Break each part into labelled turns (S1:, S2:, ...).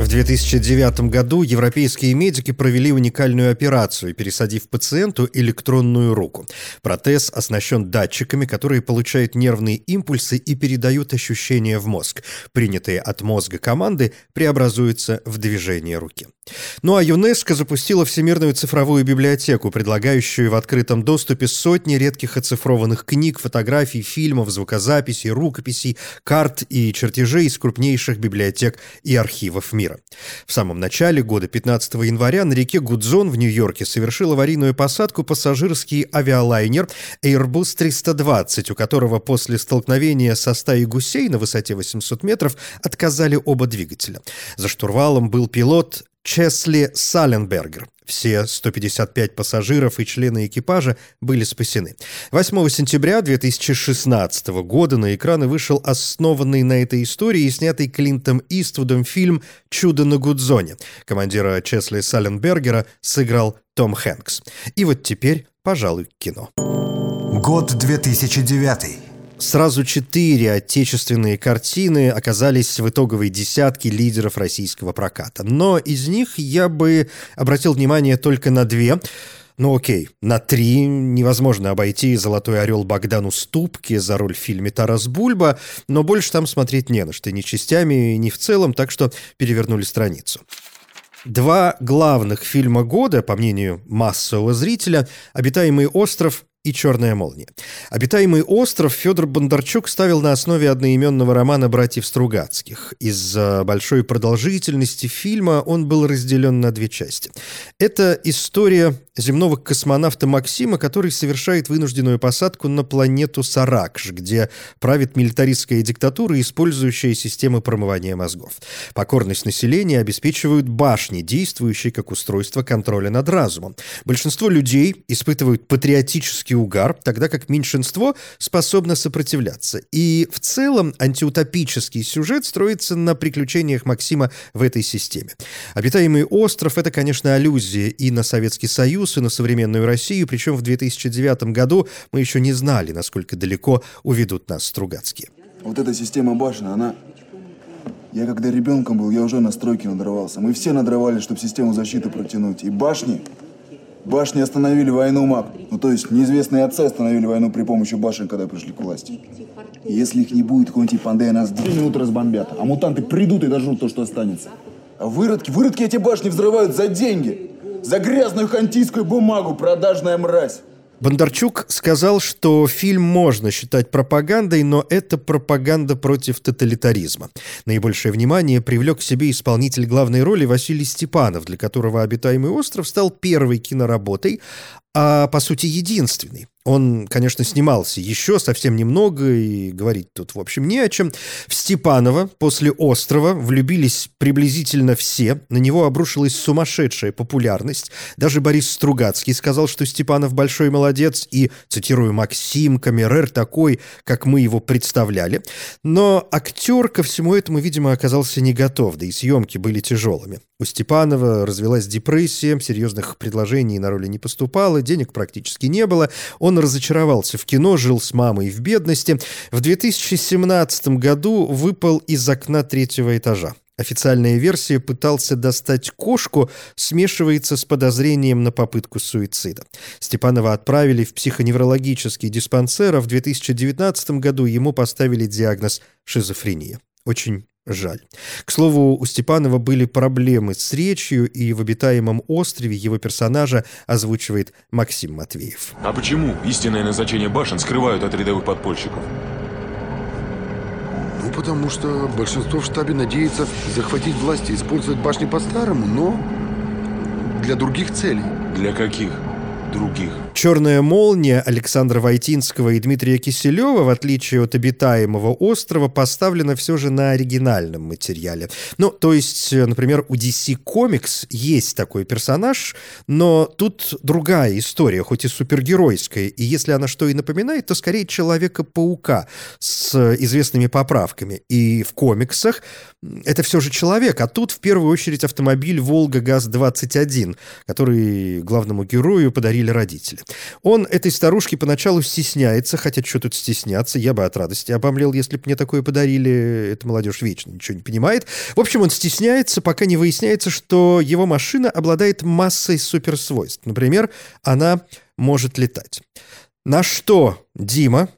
S1: В 2009 году европейские медики провели уникальную операцию, пересадив пациенту электронную руку. Протез оснащен датчиками, которые получают нервные импульсы и передают ощущения в мозг. Принятые от мозга команды преобразуются в движение руки. Ну а ЮНЕСКО запустила Всемирную цифровую библиотеку, предлагающую в открытом доступе сотни редких оцифрованных книг, фотографий, фильмов, звукозаписей, рукописей, карт и чертежей из крупнейших библиотек и архивов мира мира. В самом начале года, 15 января, на реке Гудзон в Нью-Йорке совершил аварийную посадку пассажирский авиалайнер Airbus 320, у которого после столкновения со стаей гусей на высоте 800 метров отказали оба двигателя. За штурвалом был пилот Чесли Саленбергер. Все 155 пассажиров и члены экипажа были спасены. 8 сентября 2016 года на экраны вышел основанный на этой истории и снятый Клинтом Иствудом фильм «Чудо на Гудзоне». Командира Чесли Саленбергера сыграл Том Хэнкс. И вот теперь, пожалуй, кино.
S2: Год 2009.
S1: Сразу четыре отечественные картины оказались в итоговой десятке лидеров российского проката. Но из них я бы обратил внимание только на две. Ну окей, на три невозможно обойти «Золотой орел» Богдану Ступке за роль в фильме «Тарас Бульба», но больше там смотреть не на что, ни частями, ни в целом, так что перевернули страницу. Два главных фильма года, по мнению массового зрителя, «Обитаемый остров» и «Черная молния». «Обитаемый остров» Федор Бондарчук ставил на основе одноименного романа братьев Стругацких. Из-за большой продолжительности фильма он был разделен на две части. Это история земного космонавта Максима, который совершает вынужденную посадку на планету Саракш, где правит милитаристская диктатура, использующая системы промывания мозгов. Покорность населения обеспечивают башни, действующие как устройство контроля над разумом. Большинство людей испытывают патриотический угар, тогда как меньшинство способно сопротивляться. И в целом антиутопический сюжет строится на приключениях Максима в этой системе. Обитаемый остров — это, конечно, аллюзия и на Советский Союз и на современную Россию, причем в 2009 году мы еще не знали, насколько далеко уведут нас Стругацкие.
S3: Вот эта система башен, она... Я когда ребенком был, я уже на стройке надрывался. Мы все надрывали, чтобы систему защиты протянуть. И башни... Башни остановили войну МАП. Ну, то есть, неизвестные отцы остановили войну при помощи башен, когда пришли к власти. Если их не будет, какой-нибудь пандея нас две минуты разбомбят. А мутанты придут и дожрут то, что останется. А выродки, выродки эти башни взрывают за деньги. За грязную хантийскую бумагу, продажная мразь.
S1: Бондарчук сказал, что фильм можно считать пропагандой, но это пропаганда против тоталитаризма. Наибольшее внимание привлек к себе исполнитель главной роли Василий Степанов, для которого «Обитаемый остров» стал первой киноработой, а по сути единственный. Он, конечно, снимался еще совсем немного, и говорить тут, в общем, не о чем. В Степанова после «Острова» влюбились приблизительно все, на него обрушилась сумасшедшая популярность. Даже Борис Стругацкий сказал, что Степанов большой молодец, и, цитирую, «Максим Камерер такой, как мы его представляли». Но актер ко всему этому, видимо, оказался не готов, да и съемки были тяжелыми. У Степанова развелась депрессия, серьезных предложений на роли не поступало, денег практически не было. Он разочаровался в кино, жил с мамой в бедности. В 2017 году выпал из окна третьего этажа. Официальная версия пытался достать кошку, смешивается с подозрением на попытку суицида. Степанова отправили в психоневрологический диспансер, а в 2019 году ему поставили диагноз шизофрения. Очень Жаль. К слову, у Степанова были проблемы с речью, и в «Обитаемом острове» его персонажа озвучивает Максим Матвеев.
S4: А почему истинное назначение башен скрывают от рядовых подпольщиков?
S5: Ну, потому что большинство в штабе надеется захватить власть и использовать башни по-старому, но для других целей.
S4: Для каких? Других.
S1: «Черная молния» Александра Войтинского и Дмитрия Киселева, в отличие от «Обитаемого острова», поставлена все же на оригинальном материале. Ну, то есть, например, у DC Comics есть такой персонаж, но тут другая история, хоть и супергеройская. И если она что и напоминает, то скорее Человека-паука с известными поправками. И в комиксах это все же человек, а тут в первую очередь автомобиль «Волга ГАЗ-21», который главному герою подарил подарили родители. Он этой старушке поначалу стесняется, хотя что тут стесняться, я бы от радости обомлел, если бы мне такое подарили. Эта молодежь вечно ничего не понимает. В общем, он стесняется, пока не выясняется, что его машина обладает массой суперсвойств. Например, она может летать. На что Дима,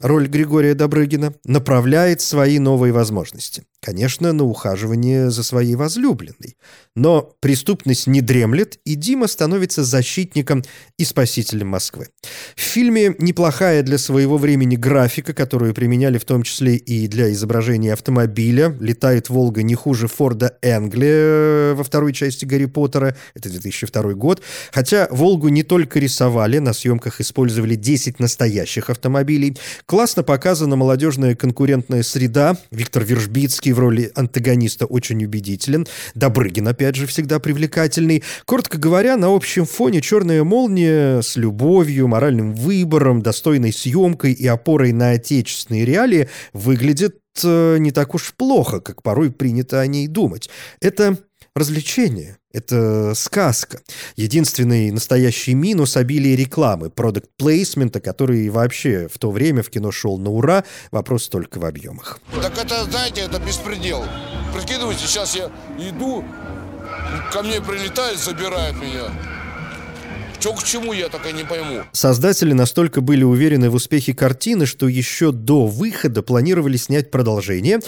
S1: роль Григория Добрыгина, направляет свои новые возможности. Конечно, на ухаживание за своей возлюбленной. Но преступность не дремлет, и Дима становится защитником и спасителем Москвы. В фильме неплохая для своего времени графика, которую применяли в том числе и для изображения автомобиля. Летает «Волга» не хуже Форда Энгли во второй части «Гарри Поттера». Это 2002 год. Хотя «Волгу» не только рисовали, на съемках использовали 10 настоящих автомобилей. Классно показана молодежная конкурентная среда. Виктор Вержбицкий в роли антагониста очень убедителен. Добрыгин, опять же, всегда привлекательный. Коротко говоря, на общем фоне «Черная молния» с любовью, моральным выбором, достойной съемкой и опорой на отечественные реалии выглядит э, не так уж плохо, как порой принято о ней думать. Это развлечение. Это сказка. Единственный настоящий минус – обилие рекламы, продукт плейсмента, который вообще в то время в кино шел на ура, вопрос только в объемах.
S6: Так это, знаете, это беспредел. Прикидывайте, сейчас я иду, ко мне прилетают, забирают меня. Что к чему, я так и не пойму.
S1: Создатели настолько были уверены в успехе картины, что еще до выхода планировали снять продолжение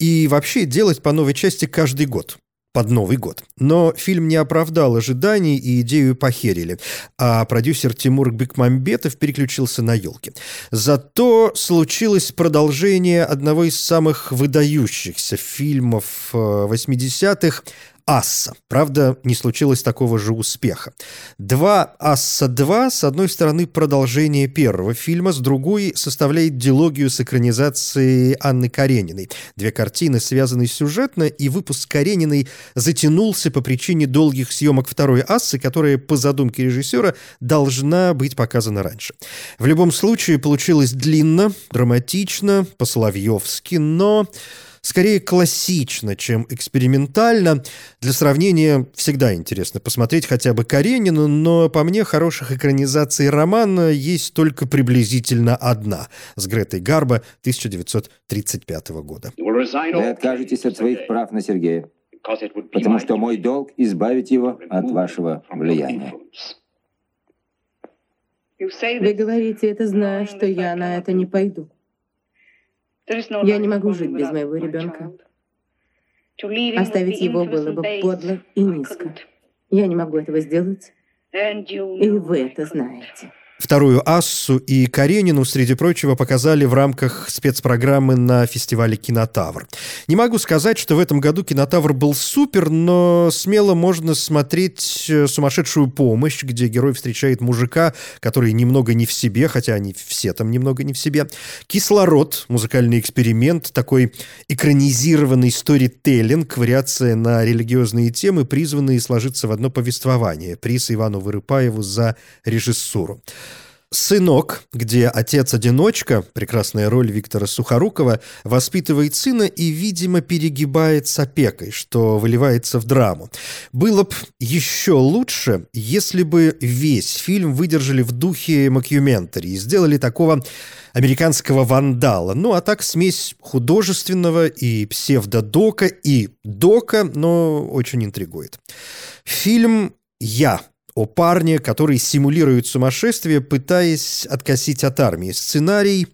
S1: и вообще делать по новой части каждый год под Новый год. Но фильм не оправдал ожиданий и идею похерили, а продюсер Тимур Бекмамбетов переключился на елки. Зато случилось продолжение одного из самых выдающихся фильмов 80-х э, Асса. Правда, не случилось такого же успеха. Два Асса-2, с одной стороны, продолжение первого фильма, с другой составляет дилогию с экранизацией Анны Карениной. Две картины связаны сюжетно, и выпуск Карениной затянулся по причине долгих съемок второй Ассы, которая, по задумке режиссера, должна быть показана раньше. В любом случае, получилось длинно, драматично, по-соловьевски, но скорее классично, чем экспериментально. Для сравнения всегда интересно посмотреть хотя бы Каренину, но по мне хороших экранизаций романа есть только приблизительно одна с Гретой Гарбо 1935 года.
S7: Вы откажетесь от своих прав на Сергея, потому что мой долг избавить его от вашего влияния.
S8: Вы говорите это, зная, что я на это не пойду. Я не могу жить без моего ребенка. Оставить его было бы подло и низко. Я не могу этого сделать, и вы это знаете.
S1: Вторую Ассу и Каренину, среди прочего, показали в рамках спецпрограммы на фестивале «Кинотавр». Не могу сказать, что в этом году «Кинотавр» был супер, но смело можно смотреть э, «Сумасшедшую помощь», где герой встречает мужика, который немного не в себе, хотя они все там немного не в себе. «Кислород» — музыкальный эксперимент, такой экранизированный сторителлинг, вариация на религиозные темы, призванные сложиться в одно повествование. Приз Ивану Вырыпаеву за режиссуру. «Сынок», где отец-одиночка, прекрасная роль Виктора Сухорукова, воспитывает сына и, видимо, перегибает с опекой, что выливается в драму. Было бы еще лучше, если бы весь фильм выдержали в духе макюментари и сделали такого американского вандала. Ну, а так смесь художественного и псевдодока, и дока, но очень интригует. Фильм «Я» о парне, который симулирует сумасшествие, пытаясь откосить от армии. Сценарий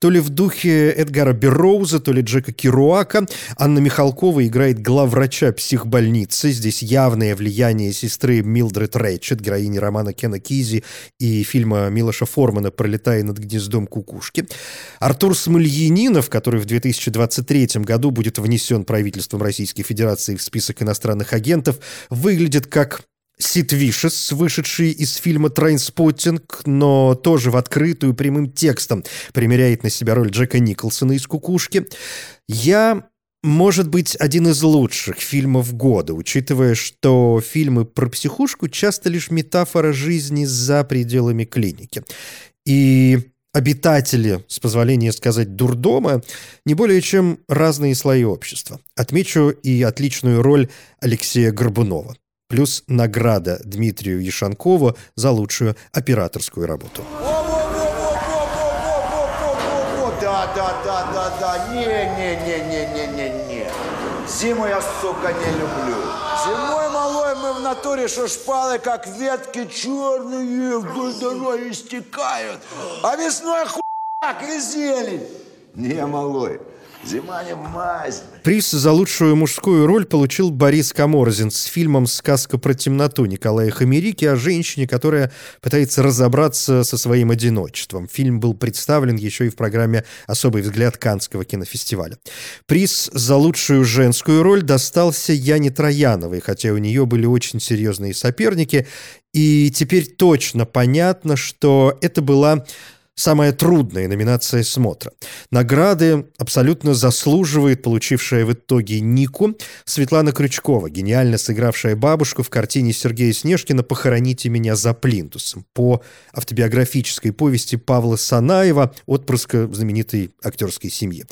S1: то ли в духе Эдгара Берроуза, то ли Джека Керуака. Анна Михалкова играет главврача психбольницы. Здесь явное влияние сестры Милдред Рэтчет, героини романа Кена Кизи и фильма Милоша Формана «Пролетая над гнездом кукушки». Артур Смольянинов, который в 2023 году будет внесен правительством Российской Федерации в список иностранных агентов, выглядит как Сид Вишес, вышедший из фильма «Трейнспоттинг», но тоже в открытую прямым текстом примеряет на себя роль Джека Николсона из «Кукушки». Я может быть, один из лучших фильмов года, учитывая, что фильмы про психушку часто лишь метафора жизни за пределами клиники. И обитатели, с позволения сказать, дурдома, не более чем разные слои общества. Отмечу и отличную роль Алексея Горбунова. Плюс награда Дмитрию Яшанкову за лучшую операторскую работу.
S9: Да, да, да, да, да, не, не, не, не, не, не, не. Зиму я, сука, не люблю. Зимой, малой, мы в натуре, что шпалы, как ветки черные, вдоль дороги стекают. А весной хуяк и зелень. Не, малой, Зима не мазь.
S1: Приз за лучшую мужскую роль получил Борис Каморзин с фильмом «Сказка про темноту» Николая Хамерики о женщине, которая пытается разобраться со своим одиночеством. Фильм был представлен еще и в программе «Особый взгляд» Канского кинофестиваля. Приз за лучшую женскую роль достался Яне Трояновой, хотя у нее были очень серьезные соперники, и теперь точно понятно, что это была самая трудная номинация смотра. Награды абсолютно заслуживает получившая в итоге Нику Светлана Крючкова, гениально сыгравшая бабушку в картине Сергея Снежкина «Похороните меня за плинтусом» по автобиографической повести Павла Санаева, отпрыска знаменитой актерской семьи.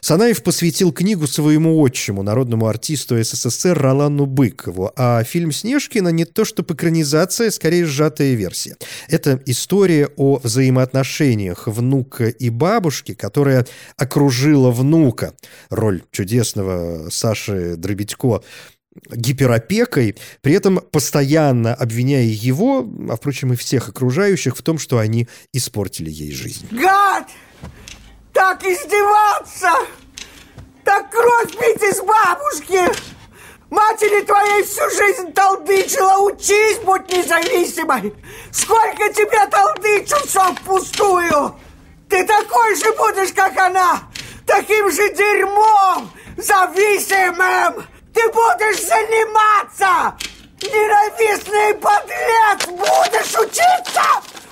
S1: Санаев посвятил книгу своему отчиму, народному артисту СССР Ролану Быкову, а фильм Снежкина не то что экранизация, скорее сжатая версия. Это история о взаимоотношениях отношениях внука и бабушки, которая окружила внука, роль чудесного Саши Дробитько, гиперопекой, при этом постоянно обвиняя его, а, впрочем, и всех окружающих в том, что они испортили ей жизнь.
S10: Гад! Так издеваться! Так кровь пить из! Матери твоей всю жизнь толдычила, учись, будь независимой. Сколько тебе толдычу, все впустую. Ты такой же будешь, как она, таким же дерьмом, зависимым. Ты будешь заниматься. Ненавистный подлец, будешь учиться,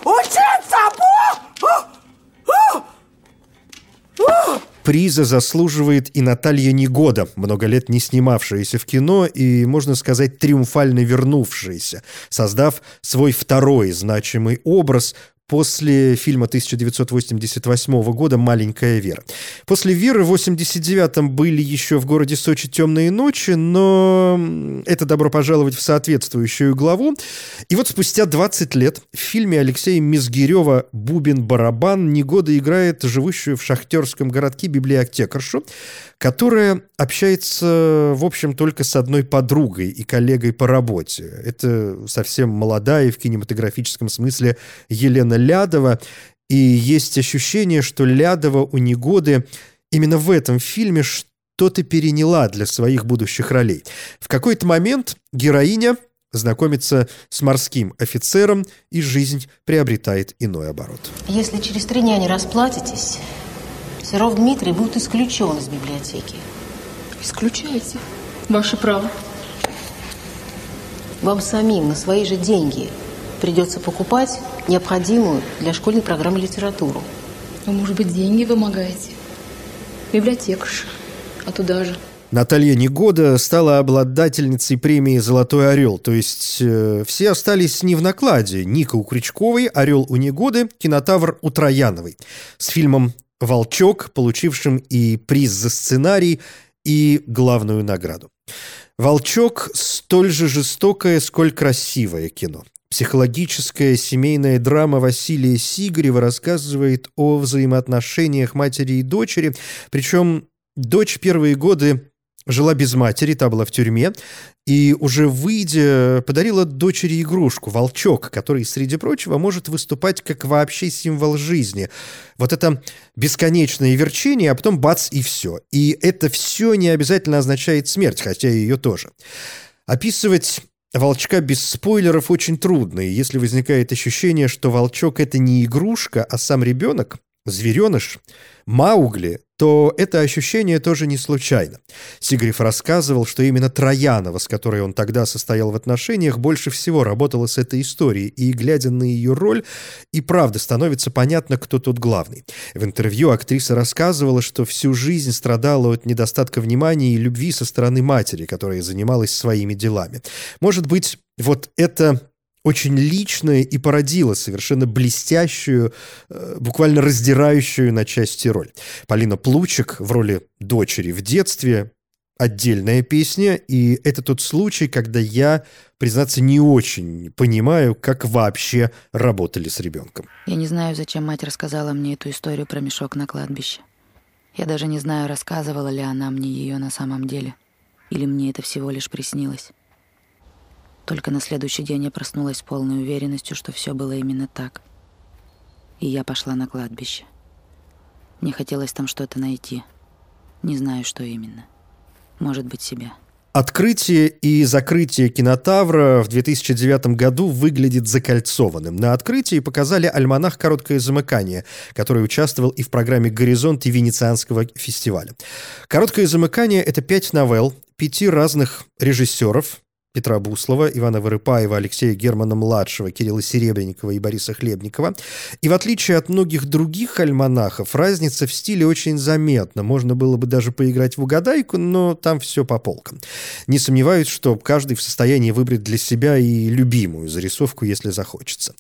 S10: учиться. О! О! О!
S1: О! Приза заслуживает и Наталья Негода, много лет не снимавшаяся в кино и, можно сказать, триумфально вернувшаяся, создав свой второй значимый образ после фильма 1988 года «Маленькая Вера». После «Веры» в 89-м были еще в городе Сочи «Темные ночи», но это добро пожаловать в соответствующую главу. И вот спустя 20 лет в фильме Алексея Мизгирева «Бубен-барабан» Негода играет живущую в шахтерском городке библиотекаршу, которая общается, в общем, только с одной подругой и коллегой по работе. Это совсем молодая в кинематографическом смысле Елена Лядова. И есть ощущение, что Лядова у Негоды именно в этом фильме что-то переняла для своих будущих ролей. В какой-то момент героиня знакомится с морским офицером, и жизнь приобретает иной оборот.
S11: Если через три дня не расплатитесь, Серов Дмитрий будет исключен из библиотеки.
S12: Исключайте. Ваше право.
S11: Вам самим на свои же деньги придется покупать необходимую для школьной программы литературу.
S12: А может быть, деньги вымогаете? Библиотекарша. А туда же.
S1: Наталья Негода стала обладательницей премии «Золотой орел», то есть э, все остались не в накладе. Ника у Крючковой, «Орел» у Негоды, кинотавр у Трояновой. С фильмом «Волчок», получившим и приз за сценарий, и главную награду. «Волчок» — столь же жестокое, сколь красивое кино. Психологическая семейная драма Василия Сигарева рассказывает о взаимоотношениях матери и дочери, причем дочь первые годы жила без матери, та была в тюрьме, и уже выйдя, подарила дочери игрушку, волчок, который, среди прочего, может выступать как вообще символ жизни. Вот это бесконечное верчение, а потом бац и все. И это все не обязательно означает смерть, хотя и ее тоже. Описывать Волчка без спойлеров очень трудно, и если возникает ощущение, что волчок — это не игрушка, а сам ребенок, звереныш, Маугли, то это ощущение тоже не случайно. Сигарев рассказывал, что именно Троянова, с которой он тогда состоял в отношениях, больше всего работала с этой историей, и, глядя на ее роль, и правда становится понятно, кто тут главный. В интервью актриса рассказывала, что всю жизнь страдала от недостатка внимания и любви со стороны матери, которая занималась своими делами. Может быть, вот это очень личное и породило совершенно блестящую, э, буквально раздирающую на части роль. Полина Плучик в роли дочери в детстве отдельная песня, и это тот случай, когда я, признаться, не очень понимаю, как вообще работали с ребенком.
S13: Я не знаю, зачем мать рассказала мне эту историю про мешок на кладбище. Я даже не знаю, рассказывала ли она мне ее на самом деле, или мне это всего лишь приснилось. Только на следующий день я проснулась с полной уверенностью, что все было именно так. И я пошла на кладбище. Мне хотелось там что-то найти. Не знаю, что именно. Может быть, себя.
S1: Открытие и закрытие кинотавра в 2009 году выглядит закольцованным. На открытии показали альманах «Короткое замыкание», который участвовал и в программе «Горизонт» и Венецианского фестиваля. «Короткое замыкание» — это пять новелл, пяти разных режиссеров, Петра Буслова, Ивана Вырыпаева, Алексея Германа-младшего, Кирилла Серебренникова и Бориса Хлебникова. И в отличие от многих других альманахов, разница в стиле очень заметна. Можно было бы даже поиграть в угадайку, но там все по полкам. Не сомневаюсь, что каждый в состоянии выбрать для себя и любимую зарисовку, если захочется.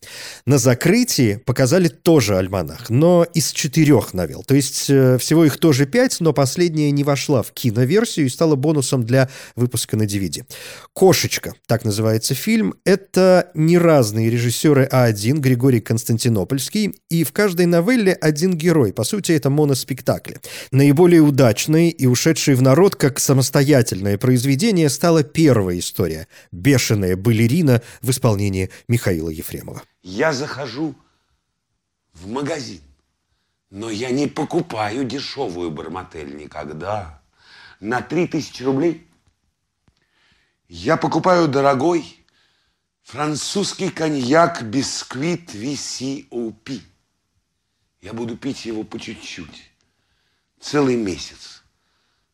S1: На закрытии показали тоже альманах, но из четырех новелл. То есть э, всего их тоже пять, но последняя не вошла в киноверсию и стала бонусом для выпуска на DVD. Кош «Кошечка», так называется фильм, это не разные режиссеры, а один, Григорий Константинопольский, и в каждой новелле один герой. По сути, это моноспектакли. Наиболее удачной и ушедшей в народ как самостоятельное произведение стала первая история «Бешеная балерина» в исполнении Михаила Ефремова.
S14: Я захожу в магазин, но я не покупаю дешевую барматель никогда. На 3000 рублей я покупаю дорогой французский коньяк бисквит VCOP. Я буду пить его по чуть-чуть. Целый месяц.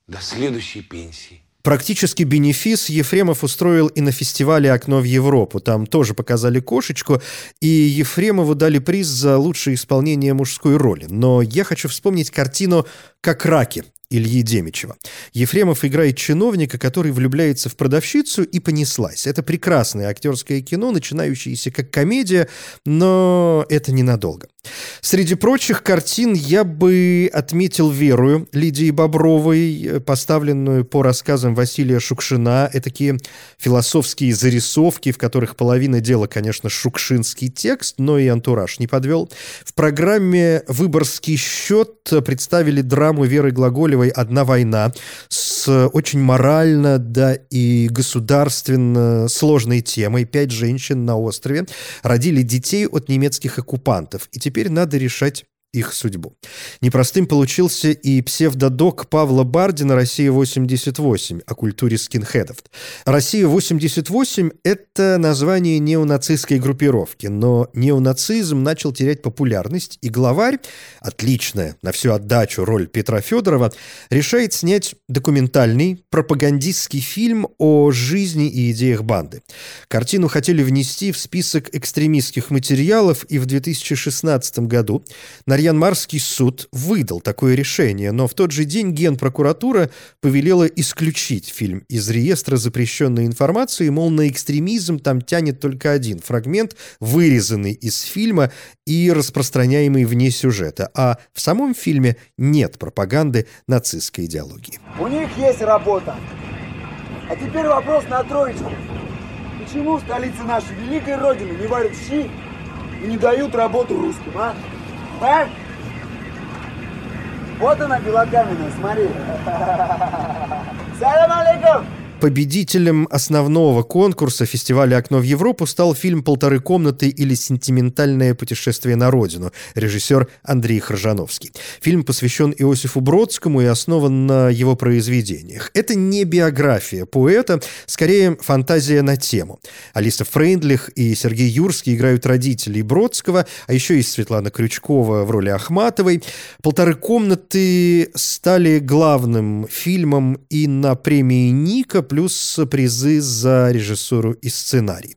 S14: До следующей пенсии.
S1: Практически бенефис Ефремов устроил и на фестивале «Окно в Европу». Там тоже показали кошечку, и Ефремову дали приз за лучшее исполнение мужской роли. Но я хочу вспомнить картину «Как раки» Ильи Демичева. Ефремов играет чиновника, который влюбляется в продавщицу и понеслась. Это прекрасное актерское кино, начинающееся как комедия, но это ненадолго. Среди прочих картин я бы отметил «Верую» Лидии Бобровой, поставленную по рассказам Василия Шукшина. Это такие философские зарисовки, в которых половина дела, конечно, шукшинский текст, но и антураж не подвел. В программе «Выборгский счет» представили драму Веры Глаголевой «Одна война» с очень морально, да и государственно сложной темой. Пять женщин на острове родили детей от немецких оккупантов. И теперь надо решать их судьбу. Непростым получился и псевдодок Павла Бардина «Россия-88» о культуре скинхедов. «Россия-88» — это название неонацистской группировки, но неонацизм начал терять популярность, и главарь, отличная на всю отдачу роль Петра Федорова, решает снять документальный пропагандистский фильм о жизни и идеях банды. Картину хотели внести в список экстремистских материалов, и в 2016 году на Нарьян-Марский суд выдал такое решение, но в тот же день Генпрокуратура повелела исключить фильм из реестра запрещенной информации, мол, на экстремизм там тянет только один фрагмент, вырезанный из фильма и распространяемый вне сюжета, а в самом фильме нет пропаганды нацистской идеологии.
S10: У них есть работа. А теперь вопрос на троечку. Почему в столице нашей великой родины не варят щи и не дают работу русским, а? А? Вот она белокаменная, смотри. Салям алейкум!
S1: Победителем основного конкурса фестиваля «Окно в Европу» стал фильм «Полторы комнаты» или «Сентиментальное путешествие на родину» режиссер Андрей Хржановский. Фильм посвящен Иосифу Бродскому и основан на его произведениях. Это не биография поэта, скорее фантазия на тему. Алиса Фрейндлих и Сергей Юрский играют родителей Бродского, а еще есть Светлана Крючкова в роли Ахматовой. «Полторы комнаты» стали главным фильмом и на премии Ника плюс призы за режиссуру и сценарий.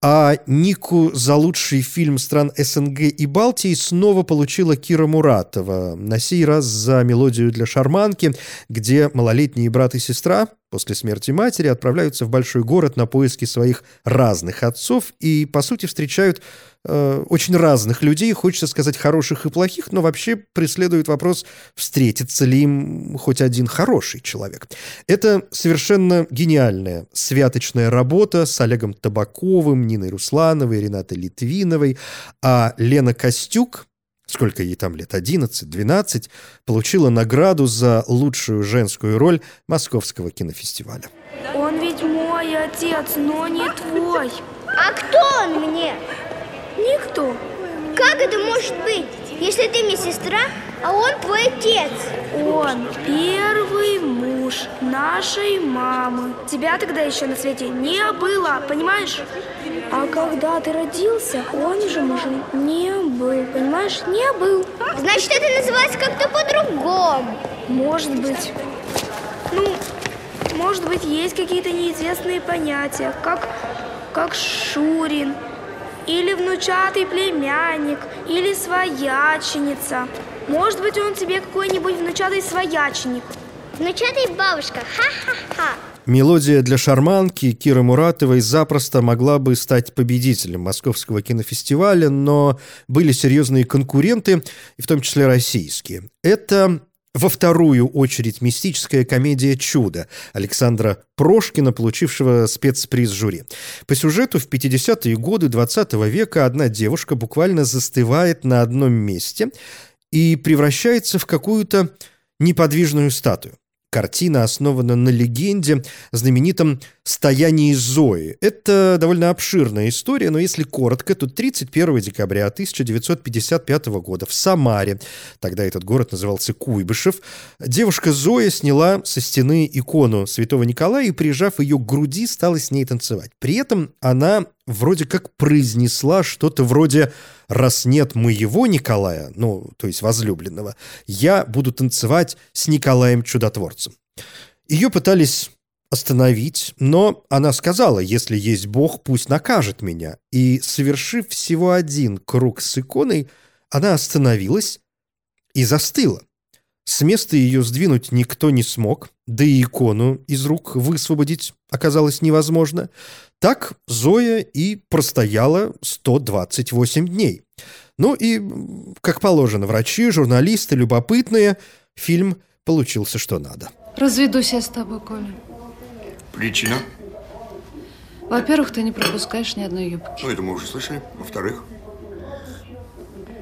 S1: А Нику за лучший фильм стран СНГ и Балтии снова получила Кира Муратова. На сей раз за мелодию для шарманки, где малолетние брат и сестра после смерти матери отправляются в большой город на поиски своих разных отцов и, по сути, встречают э, очень разных людей, хочется сказать, хороших и плохих, но вообще преследует вопрос, встретится ли им хоть один хороший человек. Это совершенно гениальная святочная работа с Олегом Табаковым, Ниной Руслановой, Ренатой Литвиновой, а Лена Костюк, сколько ей там лет, 11-12, получила награду за лучшую женскую роль Московского кинофестиваля.
S15: Он ведь мой отец, но не твой.
S16: А кто он мне?
S15: Никто.
S16: Как это может быть, если ты мне сестра, а он твой отец?
S15: Он первый муж нашей мамы. Тебя тогда еще на свете не было, понимаешь? А когда ты родился, он же мужем не был, понимаешь? Не был.
S16: Значит, это называется как-то по-другому.
S15: Может быть. Ну, может быть, есть какие-то неизвестные понятия, как, как Шурин, или внучатый племянник, или свояченица. Может быть, он тебе какой-нибудь внучатый свояченик.
S16: Внучатый бабушка, ха-ха-ха.
S1: Мелодия для шарманки Киры Муратовой запросто могла бы стать победителем Московского кинофестиваля, но были серьезные конкуренты, в том числе российские. Это во вторую очередь мистическая комедия «Чудо» Александра Прошкина, получившего спецприз жюри. По сюжету в 50-е годы 20 -го века одна девушка буквально застывает на одном месте и превращается в какую-то неподвижную статую. Картина основана на легенде, знаменитом «Стоянии Зои». Это довольно обширная история, но если коротко, то 31 декабря 1955 года в Самаре, тогда этот город назывался Куйбышев, девушка Зоя сняла со стены икону святого Николая и, прижав ее к груди, стала с ней танцевать. При этом она вроде как произнесла что-то вроде «Раз нет моего Николая, ну, то есть возлюбленного, я буду танцевать с Николаем Чудотворцем». Ее пытались остановить, но она сказала, если есть Бог, пусть накажет меня. И, совершив всего один круг с иконой, она остановилась и застыла. С места ее сдвинуть никто не смог, да и икону из рук высвободить оказалось невозможно. Так Зоя и простояла 128 дней. Ну и, как положено, врачи, журналисты, любопытные, фильм получился что надо.
S17: Разведусь я с тобой, Коля.
S18: Причина?
S17: Во-первых, ты не пропускаешь ни одной юбки.
S18: Ну, это мы уже слышали. Во-вторых?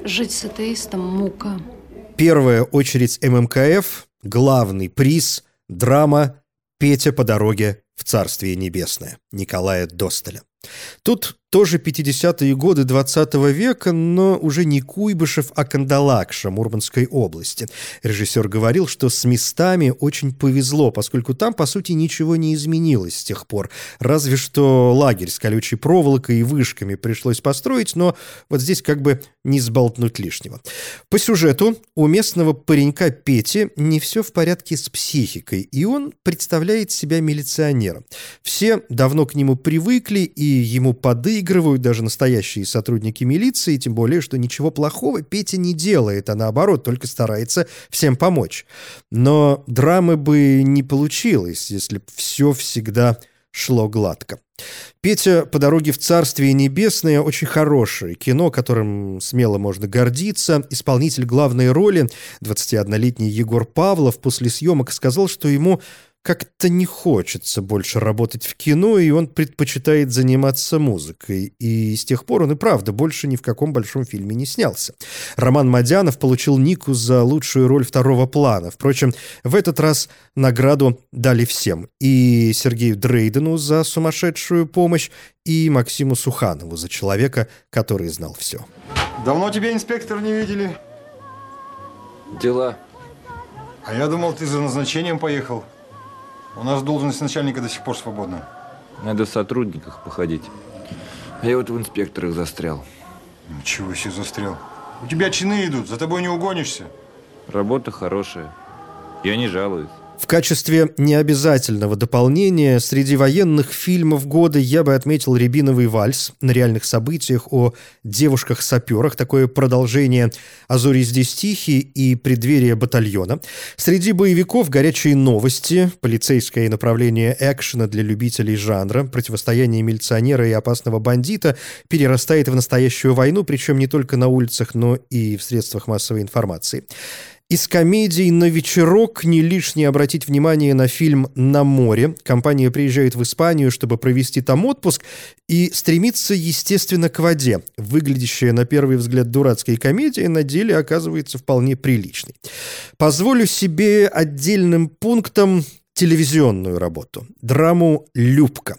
S17: Жить с атеистом – мука.
S1: Первая очередь ММКФ, главный приз, драма «Петя по дороге в Царствие Небесное» Николая Достоля. Тут тоже 50-е годы 20 -го века, но уже не Куйбышев, а Кандалакша Мурманской области. Режиссер говорил, что с местами очень повезло, поскольку там, по сути, ничего не изменилось с тех пор. Разве что лагерь с колючей проволокой и вышками пришлось построить, но вот здесь как бы не сболтнуть лишнего. По сюжету у местного паренька Пети не все в порядке с психикой, и он представляет себя милиционером. Все давно к нему привыкли и ему подыгрывают, даже настоящие сотрудники милиции, тем более, что ничего плохого Петя не делает, а наоборот, только старается всем помочь. Но драмы бы не получилось, если бы все всегда шло гладко. Петя по дороге в Царствие Небесное очень хорошее кино, которым смело можно гордиться. Исполнитель главной роли, 21-летний Егор Павлов, после съемок сказал, что ему как-то не хочется больше работать в кино, и он предпочитает заниматься музыкой. И с тех пор он и правда больше ни в каком большом фильме не снялся. Роман Мадянов получил Нику за лучшую роль второго плана. Впрочем, в этот раз награду дали всем. И Сергею Дрейдену за сумасшедшую помощь, и Максиму Суханову за человека, который знал все.
S19: Давно тебя, инспектор, не видели?
S20: Дела.
S19: А я думал, ты за назначением поехал. У нас должность начальника до сих пор свободна.
S20: Надо в сотрудниках походить. А я вот в инспекторах застрял.
S19: Ничего себе застрял. У тебя чины идут, за тобой не угонишься.
S20: Работа хорошая. Я не жалуюсь.
S1: В качестве необязательного дополнения среди военных фильмов года я бы отметил «Рябиновый вальс» на реальных событиях о девушках-саперах, такое продолжение «А зори здесь тихие» и «Преддверие батальона». Среди боевиков «Горячие новости», полицейское направление экшена для любителей жанра, противостояние милиционера и опасного бандита перерастает в настоящую войну, причем не только на улицах, но и в средствах массовой информации. Из комедий на вечерок не лишне обратить внимание на фильм «На море». Компания приезжает в Испанию, чтобы провести там отпуск, и стремится, естественно, к воде. Выглядящая на первый взгляд дурацкая комедия на деле оказывается вполне приличной. Позволю себе отдельным пунктом телевизионную работу, драму «Любка».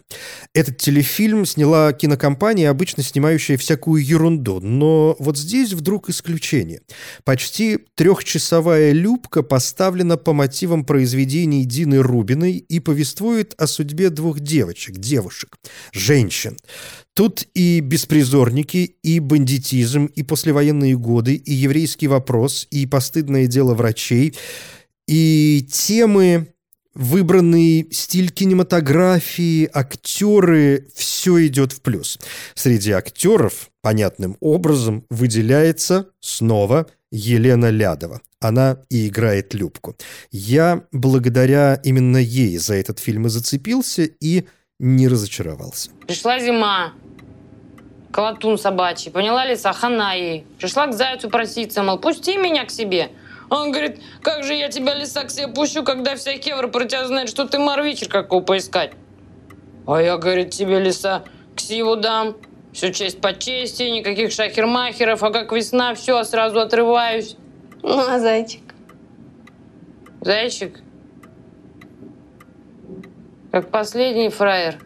S1: Этот телефильм сняла кинокомпания, обычно снимающая всякую ерунду, но вот здесь вдруг исключение. Почти трехчасовая «Любка» поставлена по мотивам произведений Дины Рубиной и повествует о судьбе двух девочек, девушек, женщин. Тут и беспризорники, и бандитизм, и послевоенные годы, и еврейский вопрос, и постыдное дело врачей, и темы выбранный стиль кинематографии, актеры, все идет в плюс. Среди актеров понятным образом выделяется снова Елена Лядова. Она и играет Любку. Я благодаря именно ей за этот фильм и зацепился и не разочаровался.
S21: Пришла зима. Колотун собачий. Поняла лиса? Хана ей. Пришла к зайцу проситься, мол, пусти меня к себе. Он говорит, как же я тебя, лиса, к себе пущу, когда вся хевра про тебя знает, что ты марвичер какого поискать. А я, говорит, тебе, лиса, к сиву дам. Всю честь по чести, никаких шахермахеров, а как весна, все, сразу отрываюсь.
S22: Ну, а зайчик?
S21: Зайчик? Как последний фраер,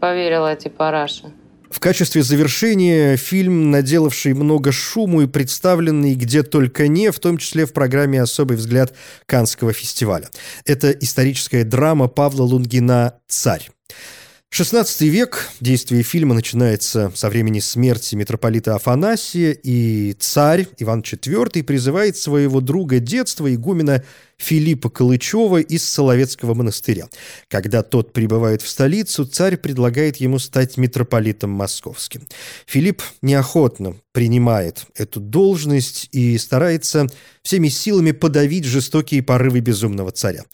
S21: поверила эти параши.
S1: В качестве завершения фильм, наделавший много шуму и представленный где только не, в том числе в программе «Особый взгляд» Канского фестиваля. Это историческая драма Павла Лунгина «Царь». XVI век, действие фильма начинается со времени смерти митрополита Афанасия, и царь Иван IV призывает своего друга детства, игумена Филиппа Калычева из Соловецкого монастыря. Когда тот прибывает в столицу, царь предлагает ему стать митрополитом московским. Филипп неохотно принимает эту должность и старается всеми силами подавить жестокие порывы безумного царя.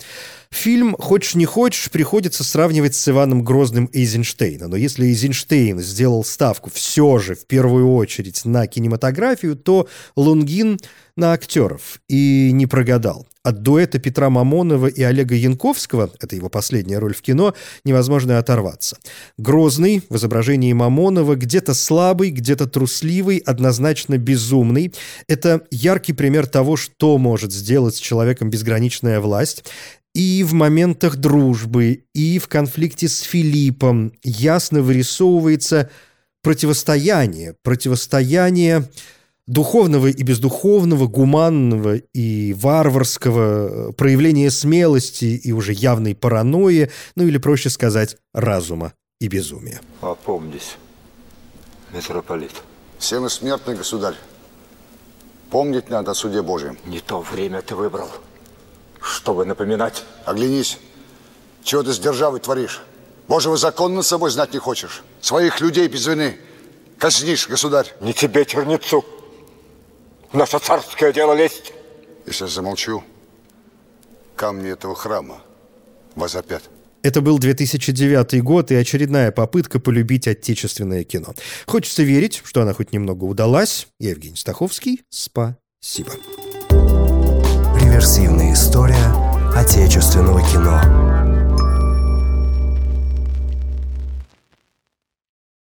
S1: Фильм, хочешь не хочешь, приходится сравнивать с Иваном Грозным Эйзенштейна. Но если Эйзенштейн сделал ставку все же в первую очередь на кинематографию, то Лунгин на актеров и не прогадал. От дуэта Петра Мамонова и Олега Янковского, это его последняя роль в кино, невозможно оторваться. Грозный в изображении Мамонова где-то слабый, где-то трусливый, однозначно безумный. Это яркий пример того, что может сделать с человеком безграничная власть. И в моментах дружбы, и в конфликте с Филиппом ясно вырисовывается противостояние, противостояние духовного и бездуховного, гуманного и варварского, проявления смелости и уже явной паранойи, ну или, проще сказать, разума и безумия.
S23: Опомнись, митрополит.
S9: Все мы смертный государь. Помнить надо о суде Божьем.
S23: Не то время ты выбрал, чтобы напоминать.
S9: Оглянись. Чего ты с державой творишь? Божьего закона над собой знать не хочешь. Своих людей без вины казнишь, государь.
S23: Не тебе, чернецу, наше царское дело лезть.
S9: Если замолчу, камни этого храма возопят.
S1: Это был 2009 год и очередная попытка полюбить отечественное кино. Хочется верить, что она хоть немного удалась. Я Евгений Стаховский. Спасибо.
S2: Реверсивная история отечественного кино.